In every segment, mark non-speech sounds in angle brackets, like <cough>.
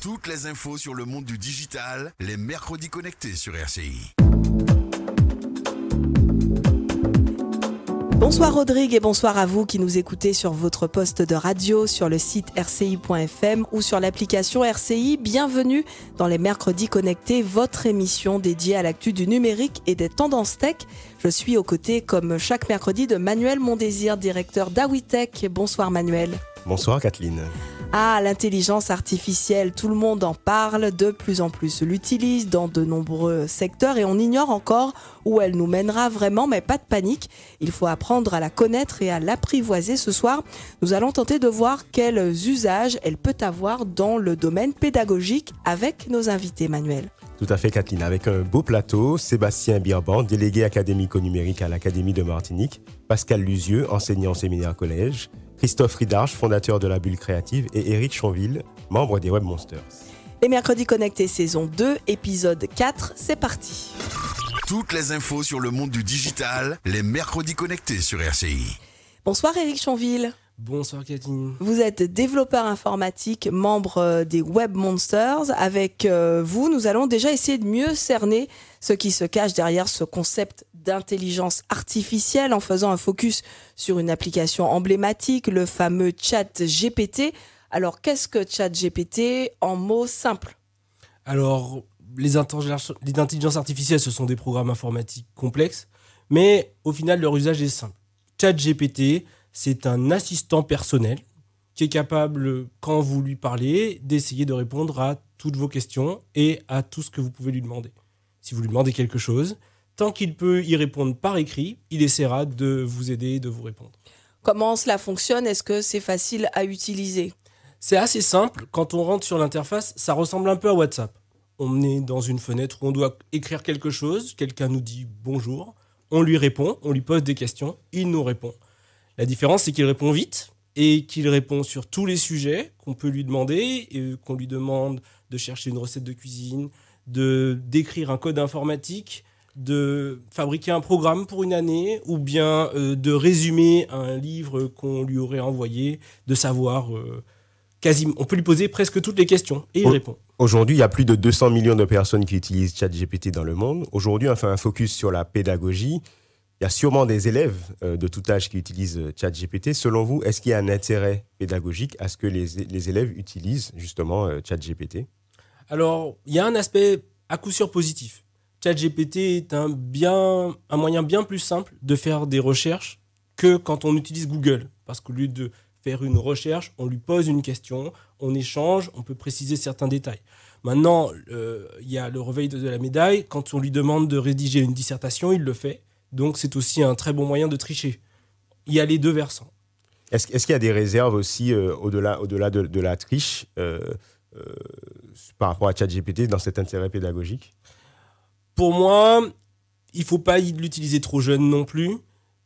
Toutes les infos sur le monde du digital, les mercredis connectés sur RCI. Bonsoir Rodrigue et bonsoir à vous qui nous écoutez sur votre poste de radio, sur le site rci.fm ou sur l'application RCI. Bienvenue dans les mercredis connectés, votre émission dédiée à l'actu du numérique et des tendances tech. Je suis aux côtés, comme chaque mercredi, de Manuel Mondésir, directeur d'Awitech. Bonsoir Manuel. Bonsoir Kathleen. Ah, l'intelligence artificielle, tout le monde en parle, de plus en plus l'utilise dans de nombreux secteurs et on ignore encore où elle nous mènera vraiment, mais pas de panique. Il faut apprendre à la connaître et à l'apprivoiser. Ce soir, nous allons tenter de voir quels usages elle peut avoir dans le domaine pédagogique avec nos invités, Manuel. Tout à fait, Kathleen. Avec un beau plateau, Sébastien Birban, délégué académico-numérique à l'Académie de Martinique, Pascal Luzieux, enseignant séminaire collège, Christophe Ridarche, fondateur de la Bulle Créative, et Eric Chanville, membre des Web Monsters. Les mercredis connectés saison 2, épisode 4, c'est parti. Toutes les infos sur le monde du digital, les mercredis connectés sur RCI. Bonsoir Eric Chanville. Bonsoir Kathleen. Vous êtes développeur informatique, membre euh, des Web Monsters. Avec euh, vous, nous allons déjà essayer de mieux cerner ce qui se cache derrière ce concept d'intelligence artificielle en faisant un focus sur une application emblématique, le fameux chat GPT. Alors, qu'est-ce que chat GPT en mots simples? Alors, les intelligences artificielles, ce sont des programmes informatiques complexes, mais au final, leur usage est simple. Chat GPT, c'est un assistant personnel qui est capable, quand vous lui parlez, d'essayer de répondre à toutes vos questions et à tout ce que vous pouvez lui demander. Si vous lui demandez quelque chose, tant qu'il peut y répondre par écrit, il essaiera de vous aider et de vous répondre. Comment cela fonctionne? Est-ce que c'est facile à utiliser? C'est assez simple. Quand on rentre sur l'interface, ça ressemble un peu à WhatsApp. On est dans une fenêtre où on doit écrire quelque chose, quelqu'un nous dit bonjour, on lui répond, on lui pose des questions, il nous répond. La différence, c'est qu'il répond vite et qu'il répond sur tous les sujets qu'on peut lui demander, et qu'on lui demande de chercher une recette de cuisine, de d'écrire un code informatique, de fabriquer un programme pour une année ou bien euh, de résumer un livre qu'on lui aurait envoyé, de savoir euh, quasiment. On peut lui poser presque toutes les questions et il répond. Aujourd'hui, il y a plus de 200 millions de personnes qui utilisent ChatGPT dans le monde. Aujourd'hui, on fait un focus sur la pédagogie. Il y a sûrement des élèves euh, de tout âge qui utilisent ChatGPT. Selon vous, est-ce qu'il y a un intérêt pédagogique à ce que les, les élèves utilisent justement ChatGPT? Alors, il y a un aspect à coup sûr positif ChatGPT est un, bien, un moyen bien plus simple de faire des recherches que quand on utilise Google. Parce qu'au lieu de faire une recherche, on lui pose une question, on échange, on peut préciser certains détails. Maintenant, euh, il y a le réveil de, la médaille. Quand on lui demande de rédiger une dissertation, il le fait. Donc c'est aussi un très bon moyen de tricher. Il y a les deux versants. Est-ce qu'il y a des réserves aussi euh, au-delà au -delà de, la triche euh, par rapport à ChatGPT dans cet intérêt pédagogique? Pour moi, il faut pas l'utiliser trop jeune non plus.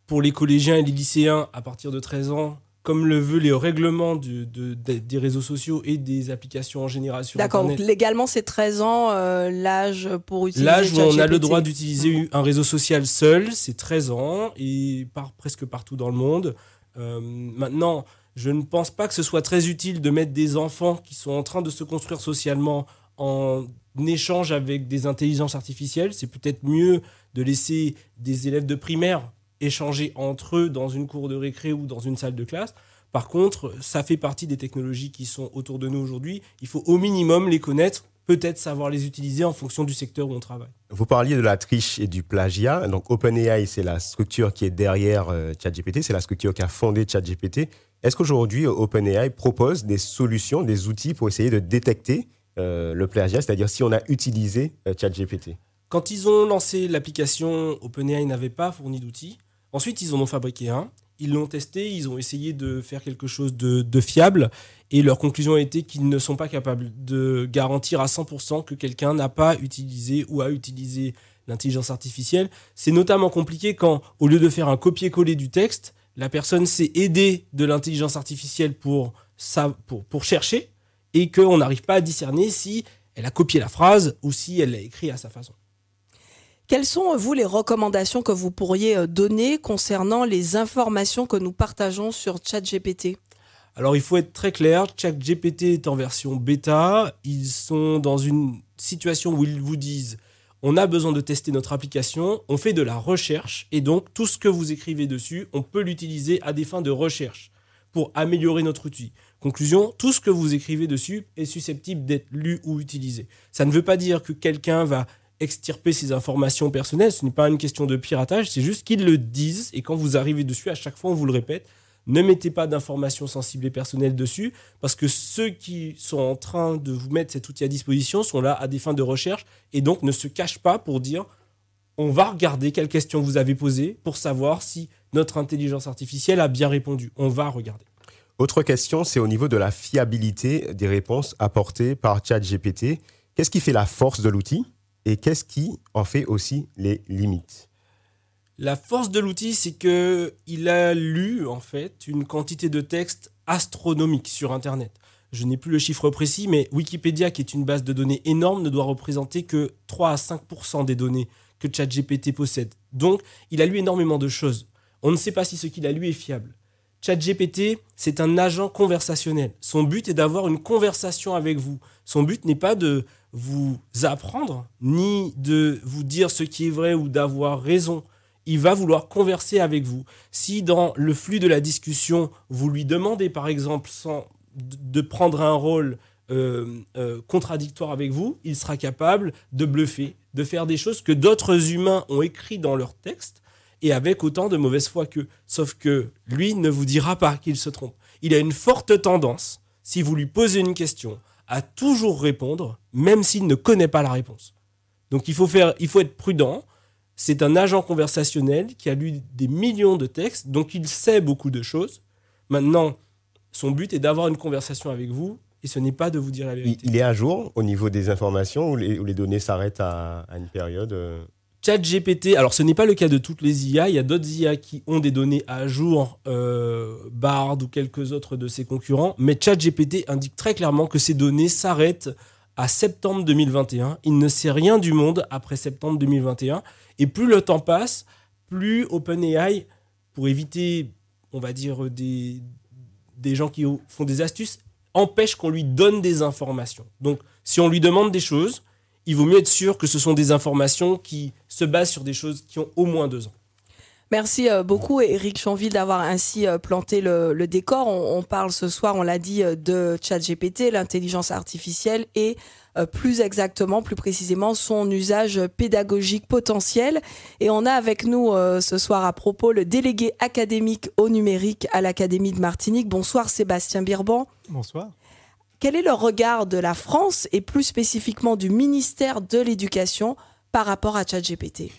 Pour les collégiens et les lycéens, à partir de 13 ans, comme le veut les règlements des réseaux sociaux et des applications en génération. D'accord, légalement c'est 13 ans euh, l'âge pour utiliser L'âge où on a le droit d'utiliser un réseau social seul, c'est 13 ans et par, presque partout dans le monde. Euh, maintenant, je ne pense pas que ce soit très utile de mettre des enfants qui sont en train de se construire socialement en échange avec des intelligences artificielles. C'est peut-être mieux de laisser des élèves de primaire échanger entre eux dans une cour de récré ou dans une salle de classe. Par contre, ça fait partie des technologies qui sont autour de nous aujourd'hui. Il faut au minimum les connaître, peut-être savoir les utiliser en fonction du secteur où on travaille. Vous parliez de la triche et du plagiat. Donc OpenAI, c'est la structure qui est derrière euh, ChatGPT, c'est la structure qui a fondé ChatGPT. Est-ce qu'aujourd'hui, OpenAI propose des solutions, des outils pour essayer de détecter euh, le plagiat, c'est-à-dire si on a utilisé euh, ChatGPT? Quand ils ont lancé l'application, OpenAI n'avait pas fourni d'outils. Ensuite, ils en ont fabriqué un. Ils l'ont testé, ils ont essayé de faire quelque chose de, fiable. Et leur conclusion a été qu'ils ne sont pas capables de garantir à 100% que quelqu'un n'a pas utilisé ou a utilisé l'intelligence artificielle. C'est notamment compliqué quand, au lieu de faire un copier-coller du texte, la personne s'est aidée de l'intelligence artificielle pour, pour, pour chercher et qu'on n'arrive pas à discerner si elle a copié la phrase ou si elle l'a écrit à sa façon. Quelles sont, vous, les recommandations que vous pourriez euh, donner concernant les informations que nous partageons sur ChatGPT? Alors il faut être très clair, chaque GPT est en version bêta, ils sont dans une situation où ils vous disent on a besoin de tester notre application, on fait de la recherche et donc tout ce que vous écrivez dessus, on peut l'utiliser à des fins de recherche pour améliorer notre outil. Conclusion, tout ce que vous écrivez dessus est susceptible d'être lu ou utilisé. Ça ne veut pas dire que quelqu'un va extirper ses informations personnelles, ce n'est pas une question de piratage, c'est juste qu'ils le disent et quand vous arrivez dessus, à chaque fois on vous le répète, ne mettez pas d'informations sensibles et personnelles dessus, parce que ceux qui sont en train de vous mettre cet outil à disposition sont là à des fins de recherche, et donc ne se cachent pas pour dire on va regarder quelles questions vous avez posées pour savoir si notre intelligence artificielle a bien répondu. On va regarder. Autre question, c'est au niveau de la fiabilité des réponses apportées par ChatGPT. Qu'est-ce qui fait la force de l'outil? Et qu'est-ce qui en fait aussi les limites? La force de l'outil, c'est que il a lu en fait une quantité de textes astronomiques sur Internet. Je n'ai plus le chiffre précis, mais Wikipédia, qui est une base de données énorme, ne doit représenter que 3 à 5% des données que ChatGPT possède. Donc, il a lu énormément de choses. On ne sait pas si ce qu'il a lu est fiable. ChatGPT, c'est un agent conversationnel. Son but est d'avoir une conversation avec vous. Son but n'est pas de vous apprendre, ni de vous dire ce qui est vrai ou d'avoir raison il va vouloir converser avec vous. Si dans le flux de la discussion, vous lui demandez, par exemple, sans, de prendre un rôle euh, euh, contradictoire avec vous, il sera capable de bluffer, de faire des choses que d'autres humains ont écrit dans leur texte et avec autant de mauvaise foi qu'eux. Sauf que lui ne vous dira pas qu'il se trompe. Il a une forte tendance, si vous lui posez une question, à toujours répondre, même s'il ne connaît pas la réponse. Donc il faut, faire, il faut être prudent c'est un agent conversationnel qui a lu des millions de textes, donc il sait beaucoup de choses. Maintenant, son but est d'avoir une conversation avec vous et ce n'est pas de vous dire la vérité. Il est à jour au niveau des informations ou les, données s'arrêtent à, une période euh Chat GPT, alors ce n'est pas le cas de toutes les IA, il y a d'autres IA qui ont des données à jour, euh, Bard ou quelques autres de ses concurrents, mais ChatGPT indique très clairement que ces données s'arrêtent à septembre 2021. Il ne sait rien du monde après septembre 2021. Et plus le temps passe, plus OpenAI, pour éviter, on va dire, des, des gens qui font des astuces, empêche qu'on lui donne des informations. Donc, si on lui demande des choses, il vaut mieux être sûr que ce sont des informations qui se basent sur des choses qui ont au moins deux ans. Merci euh, beaucoup, Eric Chanville, d'avoir ainsi euh, planté le, décor. On, parle ce soir, on l'a dit, euh, de ChatGPT, l'intelligence artificielle et plus exactement, plus précisément, son usage pédagogique potentiel. Et on a avec nous ce soir à propos le délégué académique au numérique à l'Académie de Martinique. Bonsoir Sébastien Birban. Bonsoir. Quel est le regard de la France et plus spécifiquement du ministère de l'Éducation par rapport à ChatGPT?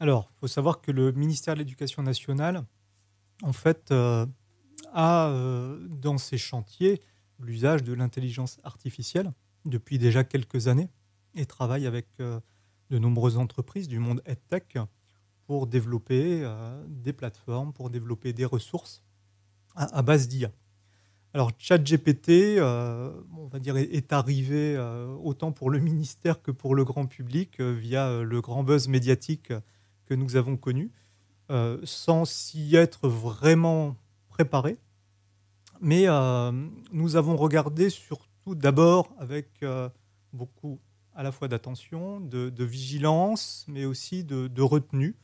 Alors, il faut savoir que le ministère de l'Éducation nationale, en fait, euh, a euh, dans ses chantiers l'usage de l'intelligence artificielle depuis déjà quelques années et travaille avec euh, de nombreuses entreprises du monde EdTech pour développer des plateformes, pour développer des ressources à, base d'IA. Alors, ChatGPT, on va dire, est arrivé autant pour le <laughs> ministère que pour le grand public via le grand buzz médiatique que nous avons connu, euh, sans s'y être vraiment préparé. Mais euh, nous avons regardé surtout d'abord avec euh, beaucoup à la fois d'attention, de, vigilance, mais aussi de, retenue,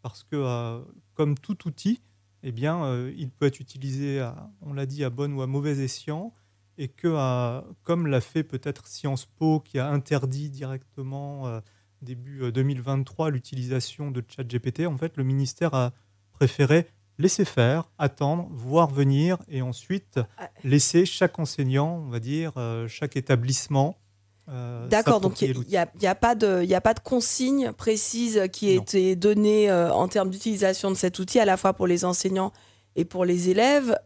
parce que comme tout outil, eh bien, il peut être utilisé, on l'a dit, à bon ou à mauvais escient, et que, comme l'a fait peut-être Sciences Po, qui a interdit directement début 2023 euh, l'utilisation de ChatGPT, en fait, le ministère a préféré laisser faire, attendre, voir venir et ensuite ah. laisser chaque enseignant, on va dire, euh, chaque établissement. Euh, D'accord, donc il n'y a, a, pas de, a pas de consigne précise qui a été donnée en termes d'utilisation de cet outil, à la fois pour les enseignants et pour les élèves.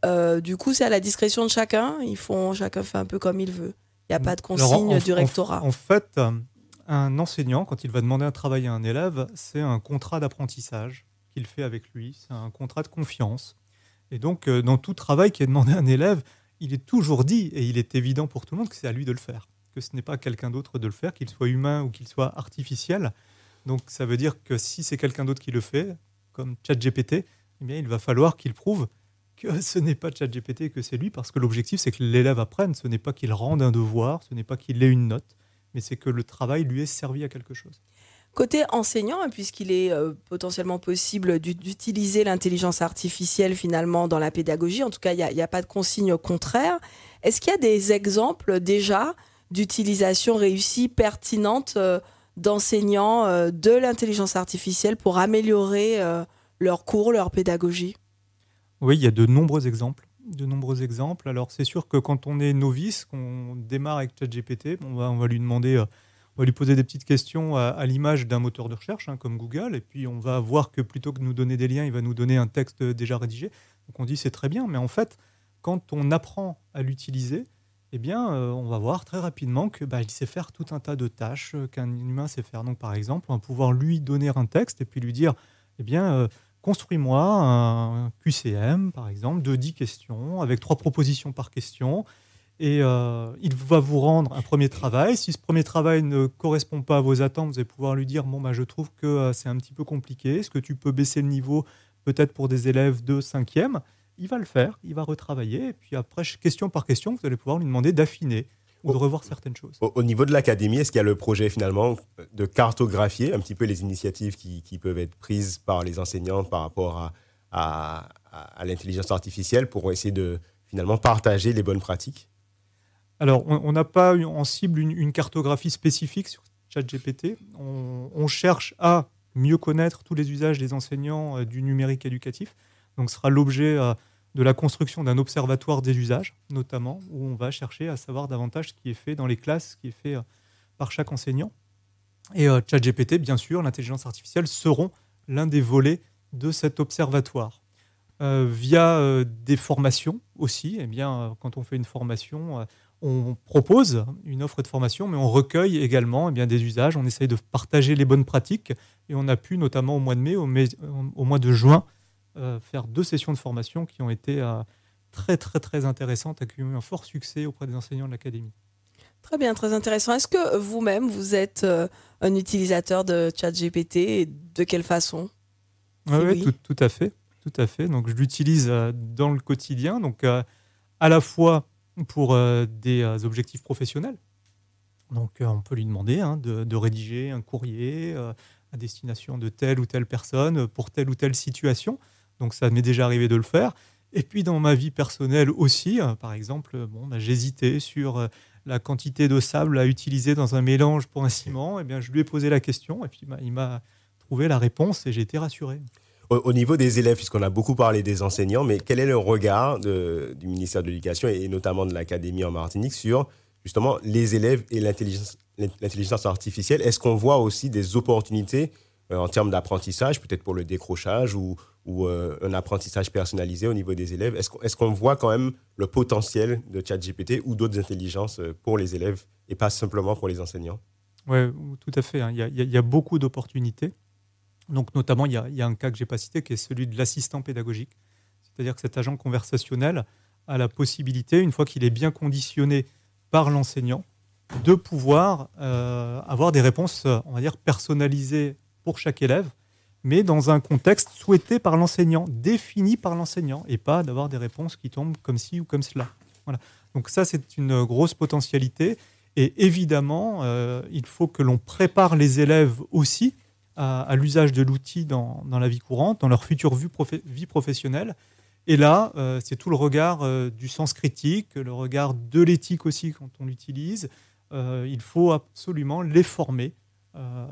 du coup, c'est à la discrétion de chacun. Ils font, chacun fait un peu comme il veut. Il n'y a pas de consigne du rectorat. en fait, un enseignant, quand il va demander un travail à un élève, c'est un contrat d'apprentissage qu'il fait avec lui, c'est un contrat de confiance. Et donc, euh, dans tout travail qui est demandé à un élève, il est toujours dit, et il est évident pour tout le monde, que c'est à lui de le faire, que ce n'est pas quelqu'un d'autre de le faire, qu'il soit humain ou qu'il soit artificiel. Donc, ça veut dire que si c'est quelqu'un d'autre qui le fait, comme ChatGPT, eh bien, il va falloir qu'il prouve que <laughs> ce n'est pas ChatGPT, que c'est lui, parce que l'objectif, c'est que l'élève apprenne. Ce n'est pas qu'il rende un devoir, ce n'est pas qu'il ait une note, mais c'est que le travail lui ait servi à quelque chose. Côté enseignant, hein, puisqu'il est euh, potentiellement possible d'utiliser l'intelligence artificielle finalement dans la pédagogie, en tout cas, il n'y a, pas de consigne contraire, est-ce qu'il y a des exemples déjà d'utilisation réussie, pertinente euh, d'enseignants euh, de l'intelligence artificielle pour améliorer leurs cours, leur pédagogie Oui, il y a de nombreux exemples. De nombreux exemples. Alors, c'est sûr que quand on est novice, qu'on démarre avec ChatGPT, on va, on va lui demander on va lui poser des petites questions à, l'image d'un moteur de recherche hein, comme Google, et puis on va voir que plutôt que de nous donner des liens, il va nous donner un texte déjà rédigé. Donc on dit c'est très bien, mais en fait, quand on apprend à l'utiliser, eh bien, euh, on va voir très rapidement que bah, sait faire tout un tas de tâches euh, qu'un humain sait faire. Donc, par exemple, on va pouvoir lui donner un texte et puis lui dire, eh bien, euh, construis-moi un QCM, par exemple, de 10 questions, avec trois propositions par question, et il va vous rendre un premier travail. Si ce premier travail ne correspond pas à vos attentes, vous allez pouvoir lui dire Bon, bah, je trouve que c'est un petit peu compliqué. Est-ce que tu peux baisser le niveau peut-être pour des élèves de 5e Il va le faire, il va retravailler. Et puis après, question par question, vous allez pouvoir lui demander d'affiner ou de revoir certaines choses. Au, niveau de l'académie, est-ce qu'il y a le projet finalement de cartographier un petit peu les initiatives qui, peuvent être prises par les enseignants par rapport à, à l'intelligence artificielle pour essayer de finalement partager les bonnes pratiques? Alors, on n'a pas en cible une, cartographie spécifique sur ChatGPT. On, on cherche à mieux connaître tous les usages des enseignants euh, du numérique éducatif. Donc, ce sera l'objet euh, de la construction d'un observatoire des usages, notamment, où on va chercher à savoir davantage ce qui est fait dans les classes, ce qui est fait euh, par chaque enseignant. Et ChatGPT, bien sûr, l'intelligence artificielle seront l'un des volets de cet observatoire. via des formations aussi, eh bien, quand on fait une formation, on propose une offre de formation, mais on recueille également eh bien, des usages, on essaye de partager les bonnes pratiques, et on a pu notamment au mois de mai, au, mois de juin, euh, faire deux sessions de formation qui ont été euh, très très très intéressantes, qui ont eu un fort succès auprès des enseignants de l'académie. Très bien, très intéressant. Est-ce que vous-même, vous êtes euh, un utilisateur de ChatGPT et de quelle façon? Oui, Tout, tout, à fait. Tout à fait. Donc, je l'utilise dans le quotidien. Donc, à la fois pour euh, des euh, objectifs professionnels. Donc euh, on peut lui demander hein, de, rédiger un courrier à destination de telle ou telle personne pour telle ou telle situation. Donc ça m'est déjà arrivé de le faire. Et puis dans ma vie personnelle aussi, par exemple, bon, bah, j'hésitais sur la quantité de sable à utiliser dans un mélange pour un ciment. Et eh bien, je lui ai posé la question et puis bah, il m'a trouvé la réponse et j'ai été rassuré. Au, niveau des élèves, puisqu'on a beaucoup parlé des enseignants, mais quel est le regard du ministère de l'Éducation et, notamment de l'Académie en Martinique sur justement les élèves et l'intelligence artificielle? Est-ce qu'on voit aussi des opportunités euh, en termes d'apprentissage, peut-être pour le décrochage ou, euh, un apprentissage personnalisé au niveau des élèves? Est-ce qu'on voit quand même le potentiel de ChatGPT ou d'autres intelligences euh, pour les élèves et pas simplement pour les enseignants? Oui, tout à fait. Hein. Il y, a beaucoup d'opportunités. Donc, notamment, il y, a, un cas que je n'ai pas cité qui est celui de l'assistant pédagogique. C'est-à-dire que cet agent conversationnel a la possibilité, une fois qu'il est bien conditionné par l'enseignant, de pouvoir euh, avoir des réponses, on va dire, personnalisées pour chaque élève, mais dans un contexte souhaité par l'enseignant, défini par l'enseignant, et pas d'avoir des réponses qui tombent comme ci ou comme cela. Voilà. Donc ça, c'est une grosse potentialité. Et évidemment, euh, il faut que l'on prépare les élèves aussi à, l'usage de l'outil dans, la vie courante, dans leur future vie, professionnelle. Et là, euh, c'est tout le regard euh, du sens critique, le regard de l'éthique aussi quand on l'utilise. Il faut absolument les former,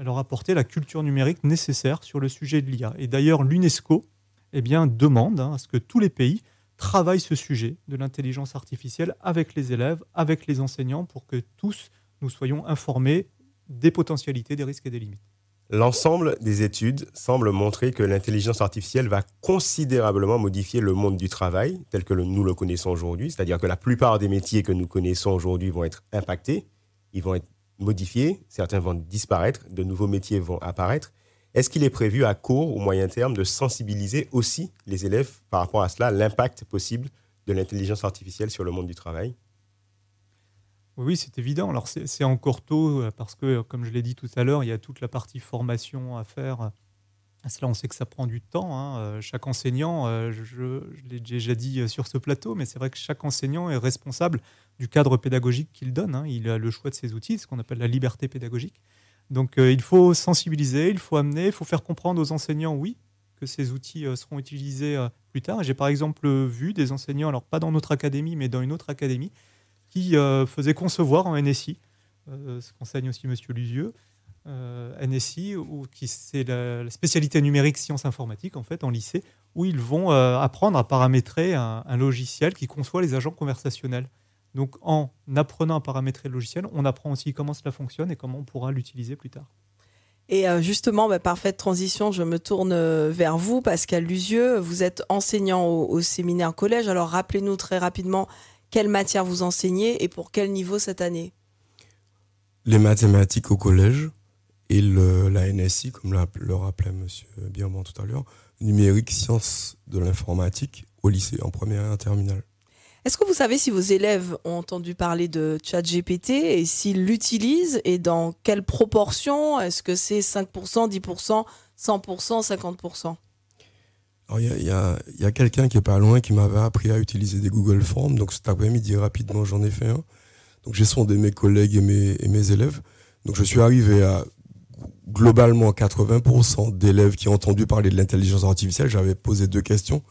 leur apporter la culture numérique nécessaire sur le sujet de l'IA. Et d'ailleurs, l'UNESCO eh bien, demande hein, à ce que tous les pays travaillent ce sujet de l'intelligence artificielle avec les élèves, avec les enseignants, pour que tous nous soyons informés des potentialités, des risques et des limites. L'ensemble des études semble montrer que l'intelligence artificielle va considérablement modifier le monde du travail tel que nous le connaissons aujourd'hui, c'est-à-dire que la plupart des métiers que nous connaissons aujourd'hui vont être impactés, ils vont être modifiés, certains vont disparaître, de nouveaux métiers vont apparaître. Est-ce qu'il est prévu à court ou moyen terme de sensibiliser aussi les élèves par rapport à cela, l'impact possible de l'intelligence artificielle sur le monde du travail? Oui, c'est évident. Alors c'est encore tôt euh, parce que, comme je l'ai dit tout à l'heure, il y a toute la partie formation à faire Cela, on sait que ça prend du temps. hein. Euh, Chaque enseignant, euh, je, l'ai déjà dit euh, sur ce plateau, mais c'est vrai que chaque enseignant est responsable du cadre pédagogique qu'il donne. hein. Il a le choix de ses outils, ce qu'on appelle la liberté pédagogique. Donc il faut sensibiliser, il faut amener, il faut faire comprendre aux enseignants, oui, que ces outils seront utilisés plus tard. J'ai par exemple vu des enseignants, alors pas dans notre académie, mais dans une autre académie, qui faisaient concevoir en NSI, ce qu'enseigne aussi Monsieur Lusieux, euh, NSI, ou qui c'est la, la spécialité numérique sciences informatiques en fait en lycée, où ils vont euh, apprendre à paramétrer un, un logiciel qui conçoit les agents conversationnels. Donc en apprenant à paramétrer le logiciel, on apprend aussi comment cela fonctionne et comment on pourra l'utiliser plus tard. Et euh, justement, bah, parfaite transition, je me tourne vers vous, Pascal Lusieux. Vous êtes enseignant au, au séminaire collège. Alors rappelez-nous très rapidement quelle matière vous enseignez et pour quel niveau cette année? Les mathématiques au collège et le, la NSI, comme le rappelait M. Birman tout à l'heure, numérique sciences de l'informatique au lycée, en première et en terminale. Est-ce que vous savez si vos élèves ont entendu parler de ChatGPT et s'ils l'utilisent et dans quelle proportion? Est-ce que c'est 5%, 10%, 100%, 50% Alors, il y a, quelqu'un qui est pas loin qui m'avait appris à utiliser des Google Forms. Donc, cet après-midi, rapidement, j'en ai fait un. Donc, j'ai sondé mes collègues et mes, et mes élèves. Donc, je suis arrivé à globalement 80% d'élèves qui ont entendu parler de l'intelligence artificielle. J'avais posé deux questions.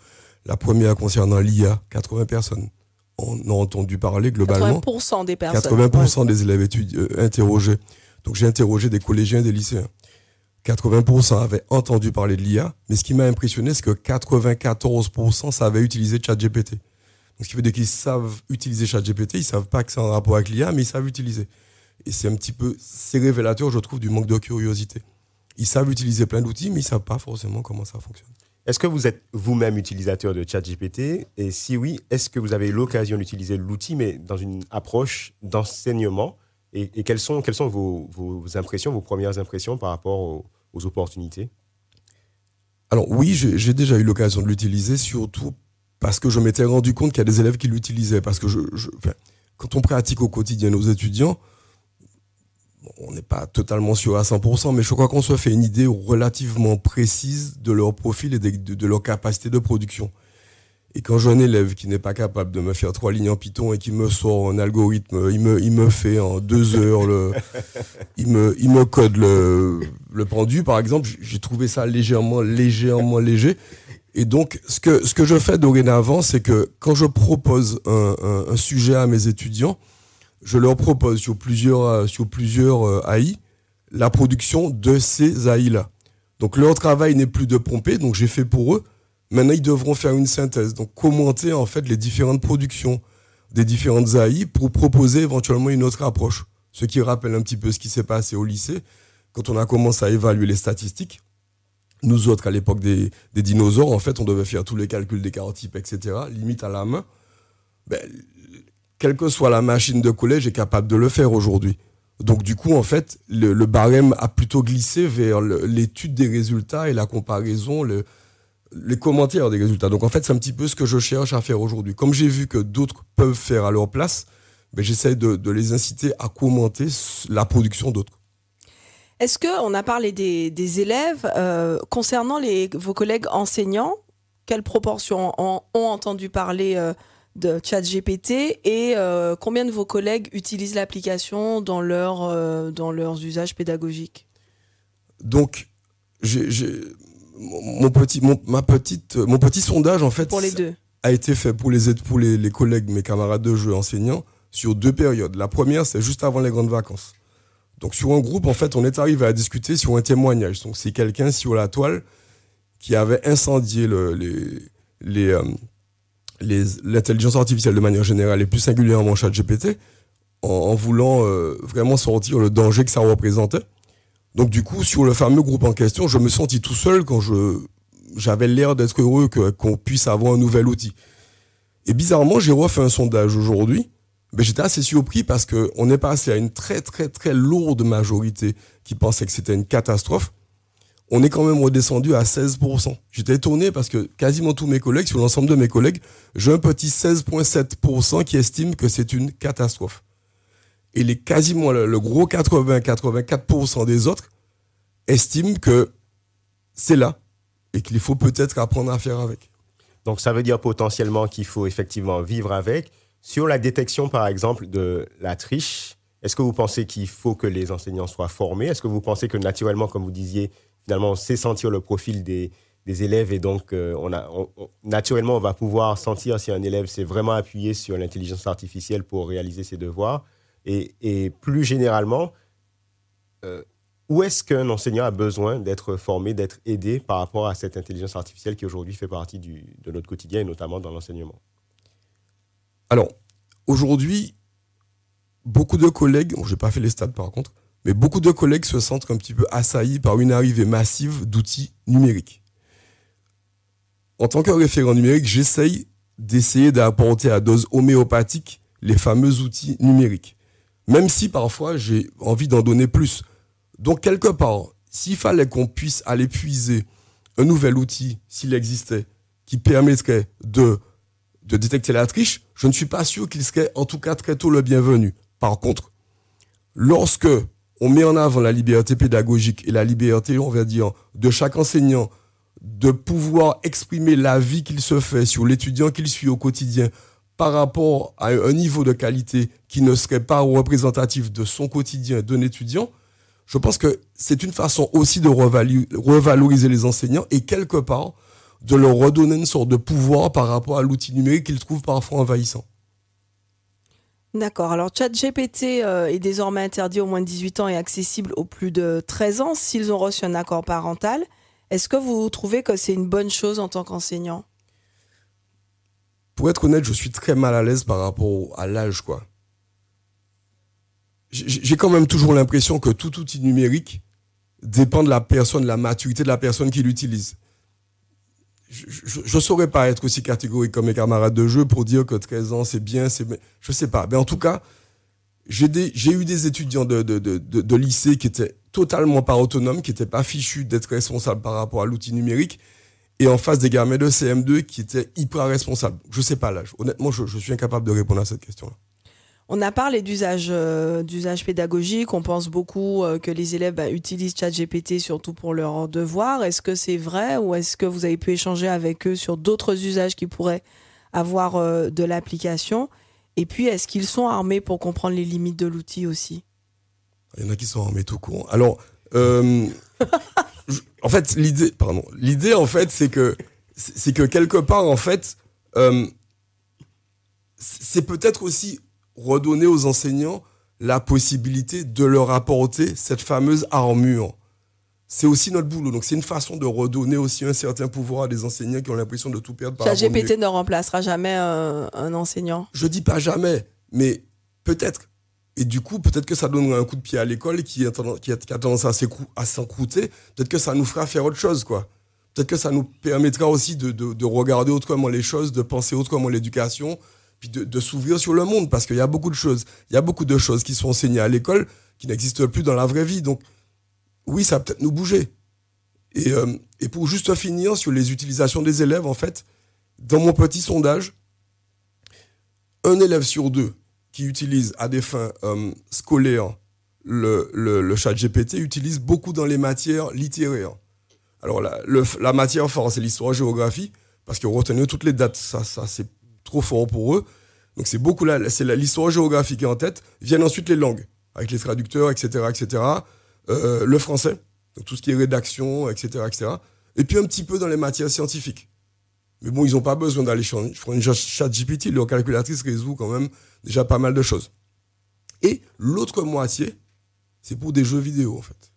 La première concernant l'IA, 80 personnes en ont entendu parler globalement. 80% des personnes. 80% des élèves étudi- euh, interrogés. Donc j'ai interrogé des collégiens et des lycéens. 80% avaient entendu parler de l'IA, mais ce qui m'a impressionné, c'est que 94% savaient utiliser ChatGPT. Donc ce qui veut dire qu'ils savent utiliser ChatGPT, ils savent pas que c'est en rapport avec l'IA, mais ils savent utiliser. Et c'est un petit peu, c'est révélateur, je trouve, du manque de curiosité. Ils savent utiliser plein d'outils, mais ils savent pas forcément comment ça fonctionne. Est-ce que vous êtes vous-même utilisateur de ChatGPT? Et si oui, est-ce que vous avez eu l'occasion d'utiliser l'outil, mais dans une approche d'enseignement? Et, et quelles sont, quelles sont vos, vos impressions, vos premières impressions par rapport aux, aux opportunités? Alors oui, j'ai déjà eu l'occasion de l'utiliser, surtout parce que je m'étais rendu compte qu'il y a des élèves qui l'utilisaient. Parce que je, je- enfin, quand on pratique au quotidien nos étudiants, on n'est pas totalement sûr à 100%, mais je crois qu'on se fait une idée relativement précise de leur profil et de, leur capacité de production. Et quand j'ai un élève qui n'est pas capable de me faire trois lignes en Python et qui me sort un algorithme, il me, il me fait en deux heures le, il me, il me code le, le pendu, par exemple, j'ai trouvé ça légèrement, légèrement léger. Et donc, ce que, ce que je fais dorénavant, c'est que quand je propose un sujet à mes étudiants, je leur propose sur plusieurs, euh, sur plusieurs euh, AI la production de ces AI-là. Donc, leur travail n'est plus de pomper, donc j'ai fait pour eux. Maintenant, ils devront faire une synthèse, donc commenter en fait les différentes productions des différentes AI pour proposer éventuellement une autre approche. Ce qui rappelle un petit peu ce qui s'est passé au lycée quand on a commencé à évaluer les statistiques. Nous autres, à l'époque des, dinosaures, en fait, on devait faire tous les calculs des carotypes, etc., limite à la main. Ben, quelle que soit la machine de collège est capable de le faire aujourd'hui. Donc du coup, en fait, le, barème a plutôt glissé vers l'étude des résultats et la comparaison, le- les commentaires des résultats. Donc en fait, c'est un petit peu ce que je cherche à faire aujourd'hui. Comme j'ai vu que d'autres peuvent faire à leur place, ben, j'essaie de, les inciter à commenter la production d'autres. Est-ce que on a parlé des, élèves euh, concernant les, vos collègues enseignants Quelle proportion ont, ont entendu parler euh, de ChatGPT et euh, combien de vos collègues utilisent l'application dans, leur, euh, dans leurs usages pédagogiques? Donc, mon mon petit, mon, ma petite, mon petit sondage, en fait, Pour les deux. a été fait pour les, pour les, les collègues, mes camarades de jeu enseignants, sur deux périodes. La première, c'est juste avant les grandes vacances. Donc, sur un groupe, en fait, on est arrivé à discuter sur un témoignage. Donc, c'est quelqu'un sur la toile qui avait incendié le- les, les, euh, les- l'intelligence artificielle de manière générale et plus singulièrement ChatGPT en, en voulant euh, vraiment sortir le danger que ça représentait. Donc du coup, sur le fameux groupe en question, je me sentis tout seul quand je j'avais l'air d'être heureux qu'on puisse avoir un nouvel outil. Et bizarrement, j'ai refait un sondage aujourd'hui. Mais j'étais assez surpris parce que on est passé à une très très très lourde majorité qui pensait que c'était une catastrophe. On est quand même redescendu à 16%. J'étais étonné parce que quasiment tous mes collègues, sur l'ensemble de mes collègues, j'ai un petit 16,7% qui estime que c'est une catastrophe. Et les quasiment le gros 80-84% des autres estiment que c'est là, et qu'il faut peut-être apprendre à faire avec. Donc ça veut dire potentiellement qu'il faut effectivement vivre avec. Sur la détection, par exemple, de la triche, est-ce que vous pensez qu'il faut que les enseignants soient formés? Est-ce que vous pensez que naturellement, comme vous disiez, finalement, on sait sentir le profil des, élèves et donc euh, on a, naturellement, on va pouvoir sentir si un élève s'est vraiment appuyé sur l'intelligence artificielle pour réaliser ses devoirs. Et, plus généralement, euh, où est-ce qu'un enseignant a besoin d'être formé, d'être aidé par rapport à cette intelligence artificielle qui aujourd'hui fait partie de notre quotidien et notamment dans l'enseignement? Alors, aujourd'hui, beaucoup de collègues, je n'ai pas fait les stats par contre, mais beaucoup de collègues se sentent un petit peu assaillis par une arrivée massive d'outils numériques. En tant que référent numérique, j'essaye d'essayer d'apporter à dose homéopathique les fameux outils numériques. Même si parfois j'ai envie d'en donner plus. Donc, quelque part, s'il fallait qu'on puisse aller puiser un nouvel outil, s'il existait, qui permettrait de, de détecter la triche, je ne suis pas sûr qu'il serait en tout cas très tôt le bienvenu. Par contre, lorsque on met en avant la liberté pédagogique et la liberté, on va dire, de chaque enseignant de pouvoir exprimer la vie qu'il se fait sur l'étudiant qu'il suit au quotidien par rapport à un niveau de qualité qui ne serait pas représentatif de son quotidien d'un étudiant, je pense que c'est une façon aussi de revaloriser les enseignants et quelque part de leur redonner une sorte de pouvoir par rapport à l'outil numérique qu'ils trouvent parfois envahissant. D'accord. Alors, ChatGPT euh, est désormais interdit aux moins de 18 ans et accessible aux plus de 13 ans s'ils ont reçu un accord parental. Est-ce que vous trouvez que c'est une bonne chose en tant qu'enseignant? Pour être honnête, je suis très mal à l'aise par rapport à l'âge, quoi j'ai quand même toujours l'impression que tout outil numérique dépend de la personne, de la maturité de la personne qui l'utilise. Je ne saurais pas être aussi catégorique comme mes camarades de jeu pour dire que 13 ans, c'est bien, c'est Je sais pas. Mais en tout cas, j'ai eu des étudiants de, lycée qui étaient totalement pas autonomes, qui n'étaient pas fichus d'être responsables par rapport à l'outil numérique, et en face des gamins de CM2 qui étaient hyper responsables. Je sais pas l'âge. Honnêtement, je, je suis incapable de répondre à cette question-là. On a parlé d'usage euh, d'usage pédagogique. On pense beaucoup euh, que les élèves bah, utilisent ChatGPT surtout pour leurs devoirs. Est-ce que c'est vrai ou est-ce que vous avez pu échanger avec eux sur d'autres usages qui pourraient avoir euh, de l'application? Et puis, est-ce qu'ils sont armés pour comprendre les limites de l'outil aussi? Il y en a qui sont armés tout court. Alors, en fait, l'idée, pardon, l'idée en fait, c'est que c'est que quelque part, en fait, c'est peut-être aussi redonner aux enseignants la possibilité de leur apporter cette fameuse armure. C'est aussi notre boulot. Donc, c'est une façon de redonner aussi un certain pouvoir à des enseignants qui ont l'impression de tout perdre. Par GPT ne remplacera jamais un, enseignant. Je dis pas jamais, mais peut-être. Et du coup, peut-être que ça donnera un coup de pied à l'école qui, a tendance à s'encrouter. Peut-être que ça nous fera faire autre chose, quoi. Peut-être que ça nous permettra aussi de, de regarder autrement les choses, de penser autrement l'éducation, puis de, s'ouvrir sur le monde, parce qu'il y a beaucoup de choses. Il y a beaucoup de choses qui sont enseignées à l'école qui n'existent plus dans la vraie vie. Donc, oui, ça va peut-être nous bouger. Et, euh, pour juste finir sur les utilisations des élèves, en fait, dans mon petit sondage, un élève sur deux qui utilise à des fins euh, scolaires le, le, chat GPT utilise beaucoup dans les matières littéraires. Alors, la, matière forte, c'est l'histoire-géographie, parce que retenir toutes les dates, ça, ça c'est trop fort pour eux. Donc c'est beaucoup là, c'est l'histoire géographique en tête. Viennent ensuite les langues, avec les traducteurs, etc., etc. Euh, le français, tout ce qui est rédaction, etc., etc. Et puis un petit peu dans les matières scientifiques. Mais bon, ils n'ont pas besoin d'aller sur une chat GPT, leur calculatrice résout quand même déjà pas mal de choses. Et l'autre moitié, c'est pour des jeux vidéo, en fait.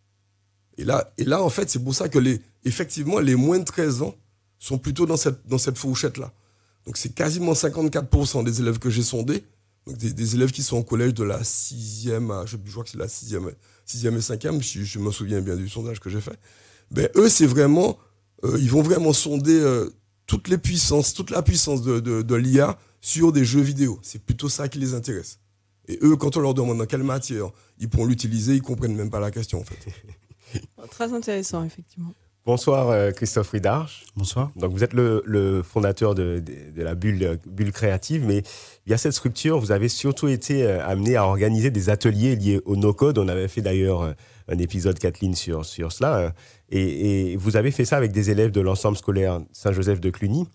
Et là, et là en fait, c'est pour ça que les, effectivement, les moins de 13 ans sont plutôt dans cette, dans cette fourchette-là. Donc c'est quasiment 54% des élèves que j'ai sondés, donc des, élèves qui sont au collège de la 6e je, crois que c'est la 6e, 6e et 5e, si je me souviens bien du sondage que j'ai fait. Ben, eux, c'est vraiment, euh, ils vont vraiment sonder euh, toutes les puissances, toute la puissance de, de, l'IA sur des jeux vidéo. C'est plutôt ça qui les intéresse. Et eux, quand on leur demande dans quelle matière ils pourront l'utiliser, ils comprennent même pas la question en fait. <laughs> Très intéressant, effectivement. Bonsoir euh, Christophe Ridarche. Bonsoir. Donc vous êtes le, le fondateur de, de, de, la bulle, bulle créative, mais il y a cette structure, vous avez surtout été euh, amené à organiser des ateliers liés au no-code. On avait fait d'ailleurs euh, un épisode, Kathleen, sur, sur cela. Et, et, vous avez fait ça avec des élèves de l'ensemble scolaire Saint-Joseph de Cluny.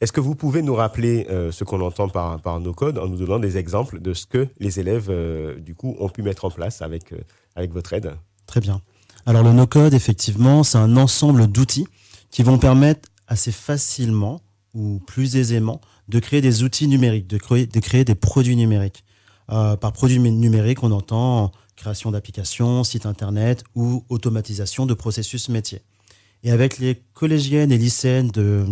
Est-ce que vous pouvez nous rappeler euh, ce qu'on entend par, par no-code en nous donnant des exemples de ce que les élèves, euh, du coup, ont pu mettre en place avec, euh, avec votre aide? Très bien. Alors le no-code, effectivement, c'est un ensemble d'outils qui vont permettre assez facilement ou plus aisément de créer des outils numériques, de créer, de créer des produits numériques. Euh, par produits numériques, on entend création d'applications, sites internet ou automatisation de processus métiers. Et avec les collégiennes et lycéennes de,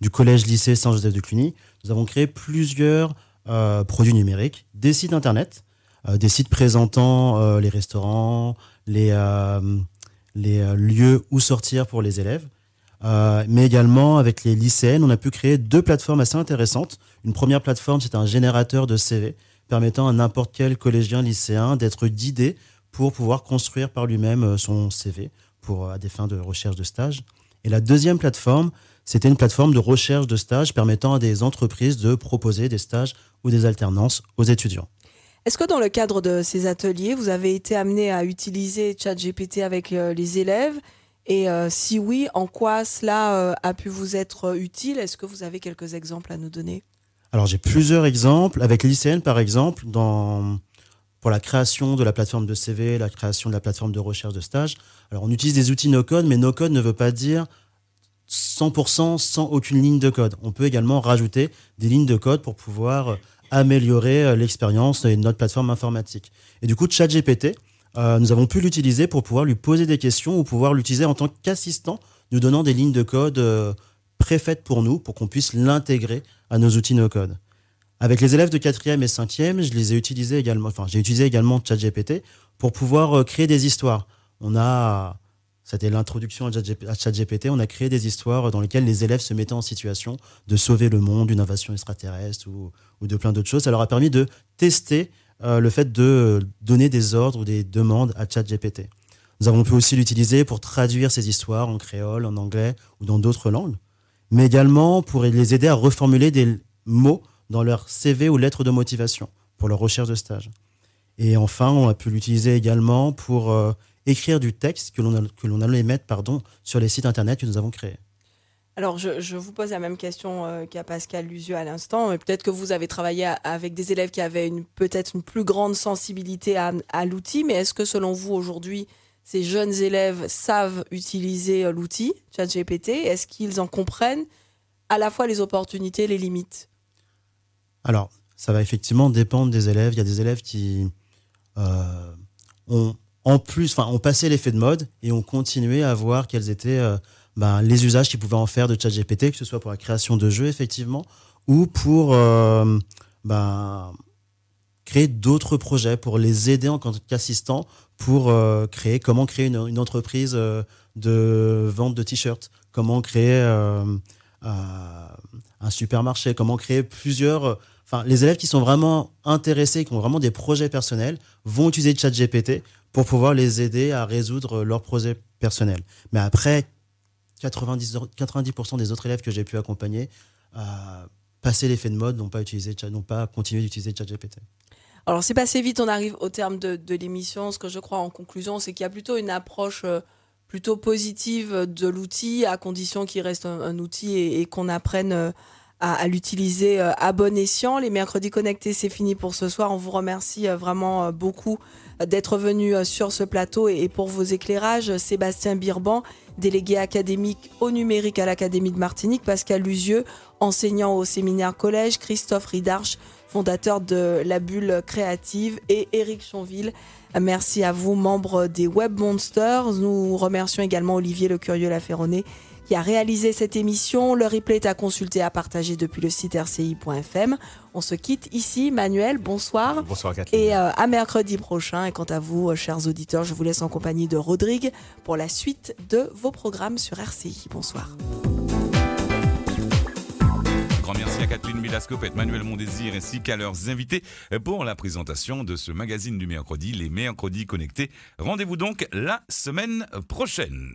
du collège-lycée Saint-Joseph de Cluny, nous avons créé plusieurs euh, produits numériques, des sites internet, euh, des sites présentant les restaurants, les, les lieux où sortir pour les élèves. Euh, mais également avec les lycéennes, on a pu créer deux plateformes assez intéressantes. Une première plateforme, c'est un générateur de CV permettant à n'importe quel collégien lycéen d'être guidé pour pouvoir construire par lui-même son CV pour à des fins de recherche de stage. Et la deuxième plateforme, c'était une plateforme de recherche de stage permettant à des entreprises de proposer des stages ou des alternances aux étudiants. Est-ce que dans le cadre de ces ateliers, vous avez été amené à utiliser ChatGPT avec les élèves? Et euh, si oui, en quoi cela euh, a pu vous être utile? Est-ce que vous avez quelques exemples à nous donner? Alors j'ai plusieurs exemples. Avec l'ICN par exemple, pour la création de la plateforme de CV, la création de la plateforme de recherche de stage. Alors on utilise des outils no-code, mais no-code ne veut pas dire 100% sans aucune ligne de code. On peut également rajouter des lignes de code pour pouvoir améliorer l'expérience de notre plateforme informatique. Et du coup, ChatGPT, euh, nous avons pu l'utiliser pour pouvoir lui poser des questions ou pouvoir l'utiliser en tant qu'assistant, nous donnant des lignes de code euh, préfaites pour nous, pour qu'on puisse l'intégrer à nos outils no-code. Avec les élèves de 4e et 5e, je les ai utilisés également, enfin, j'ai utilisé également ChatGPT pour pouvoir euh, créer des histoires. On a, c'était l'introduction à ChatGPT, on a créé des histoires dans lesquelles les élèves se mettaient en situation de sauver le monde d'une invasion extraterrestre ou, de plein d'autres choses. Ça leur a permis de tester euh, le fait de donner des ordres ou des demandes à ChatGPT. Nous avons pu aussi l'utiliser pour traduire ces histoires en créole, en anglais ou dans d'autres langues, mais également pour les aider à reformuler des mots dans leur CV ou lettre de motivation pour leur recherche de stage. Et enfin, on a pu l'utiliser également pour euh, écrire du texte que l'on allait mettre pardon, sur les sites internet que nous avons créés. Alors, je, je, vous pose la même question euh, qu'à Pascal Lusieux à l'instant. Mais peut-être que vous avez travaillé à, avec des élèves qui avaient peut-être une plus grande sensibilité à, à l'outil. Mais est-ce que, selon vous, aujourd'hui, ces jeunes élèves savent utiliser euh, l'outil ChatGPT? Est-ce qu'ils en comprennent à la fois les opportunités et les limites? Alors, ça va effectivement dépendre des élèves. Il y a des élèves qui euh, ont, en plus, ont passé l'effet de mode et ont continué à voir quels étaient euh, ben, les usages qu'ils pouvaient en faire de ChatGPT, que ce soit pour la création de jeux, effectivement, ou pour euh, ben, créer d'autres projets, pour les aider en tant qu'assistant, pour euh, créer, comment créer une, entreprise de vente de t-shirts, comment créer un supermarché, comment créer plusieurs... Les élèves qui sont vraiment intéressés, qui ont vraiment des projets personnels, vont utiliser ChatGPT pour pouvoir les aider à résoudre leurs projets personnels. Mais après, 90, 90% des autres élèves que j'ai pu accompagner, euh, passer l'effet de mode, n'ont pas, utilisé, n'ont pas continué d'utiliser ChatGPT. Alors, c'est passé vite, on arrive au terme de, l'émission. Ce que je crois en conclusion, c'est qu'il y a plutôt une approche euh, plutôt positive de l'outil, à condition qu'il reste un, un outil et, et qu'on apprenne euh, à, à l'utiliser euh, à bon escient. Les mercredis connectés, c'est fini pour ce soir. On vous remercie euh, vraiment beaucoup d'être venu sur ce plateau et pour vos éclairages. Sébastien Birban, délégué académique au numérique à l'Académie de Martinique, Pascal Lusieux, enseignant au séminaire collège, Christophe Ridarche, fondateur de la bulle créative, et Éric Chonville. Merci à vous, membres des Web Monsters. Nous remercions également Olivier Le Curieux Laferronnet qui a réalisé cette émission. Le replay est à consulter, à partager depuis le site rci.fm. On se quitte ici. Manuel, bonsoir. Bonsoir Kathleen. Et euh, à mercredi prochain. Et quant à vous, euh, chers auditeurs, je vous laisse en compagnie de Rodrigue pour la suite de vos programmes sur RCI. Bonsoir. Grand merci à Catherine Milascopette, Manuel Mondésir ainsi qu'à leurs invités pour la présentation de ce magazine du mercredi, les mercredis connectés. Rendez-vous donc la semaine prochaine.